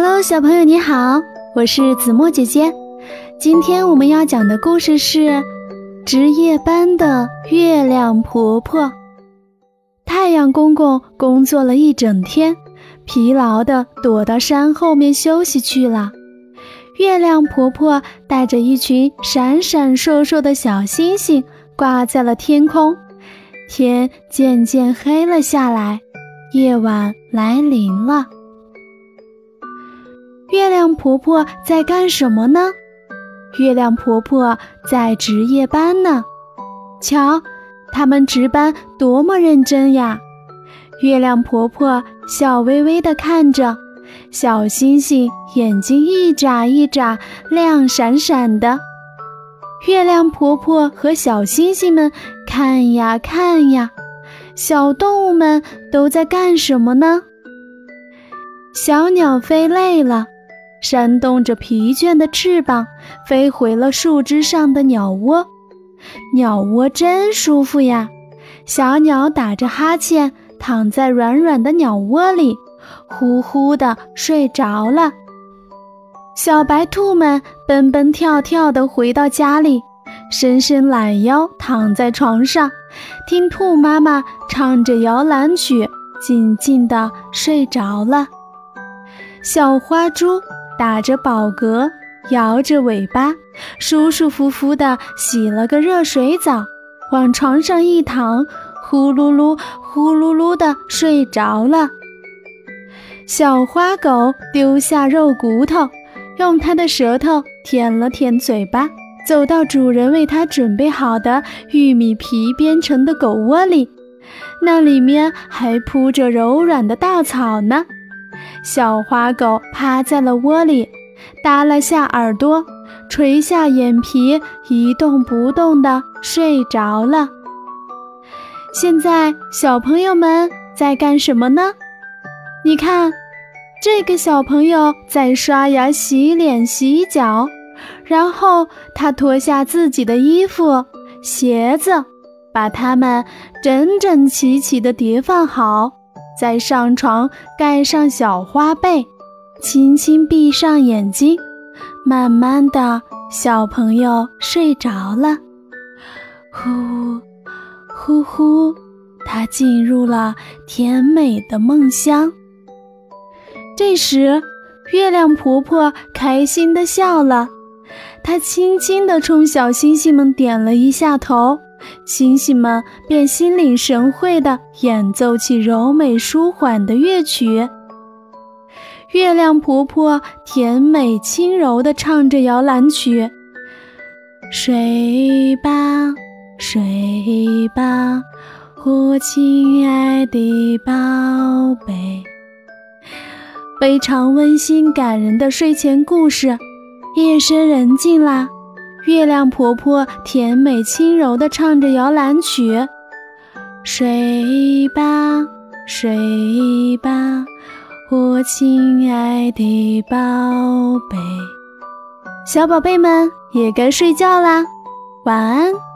Hello，小朋友你好，我是子墨姐姐。今天我们要讲的故事是《值夜班的月亮婆婆》。太阳公公工作了一整天，疲劳的躲到山后面休息去了。月亮婆婆带着一群闪闪烁烁的小星星挂在了天空，天渐渐黑了下来，夜晚来临了。月亮婆婆在干什么呢？月亮婆婆在值夜班呢。瞧，他们值班多么认真呀！月亮婆婆笑微微地看着。小星星眼睛一眨一眨，亮闪闪的。月亮婆婆和小星星们看呀看呀，小动物们都在干什么呢？小鸟飞累了，扇动着疲倦的翅膀，飞回了树枝上的鸟窝。鸟窝真舒服呀！小鸟打着哈欠，躺在软软的鸟窝里。呼呼的睡着了，小白兔们蹦蹦跳跳地回到家里，伸伸懒腰，躺在床上，听兔妈妈唱着摇篮曲，静静地睡着了。小花猪打着饱嗝，摇着尾巴，舒舒服服地洗了个热水澡，往床上一躺，呼噜噜，呼噜噜地睡着了。小花狗丢下肉骨头，用它的舌头舔了舔嘴巴，走到主人为它准备好的玉米皮编成的狗窝里，那里面还铺着柔软的稻草呢。小花狗趴在了窝里，耷拉下耳朵，垂下眼皮，一动不动地睡着了。现在，小朋友们在干什么呢？你看，这个小朋友在刷牙、洗脸、洗脚，然后他脱下自己的衣服、鞋子，把它们整整齐齐地叠放好，再上床盖上小花被，轻轻闭上眼睛，慢慢的，小朋友睡着了。呼，呼呼，他进入了甜美的梦乡。这时，月亮婆婆开心的笑了，她轻轻地冲小星星们点了一下头，星星们便心领神会地演奏起柔美舒缓的乐曲。月亮婆婆甜美轻柔地唱着摇篮曲：“睡吧，睡吧，我亲爱的宝贝。”非常温馨感人的睡前故事，夜深人静啦，月亮婆婆甜美轻柔地唱着摇篮曲，睡吧，睡吧，我亲爱的宝贝，小宝贝们也该睡觉啦，晚安。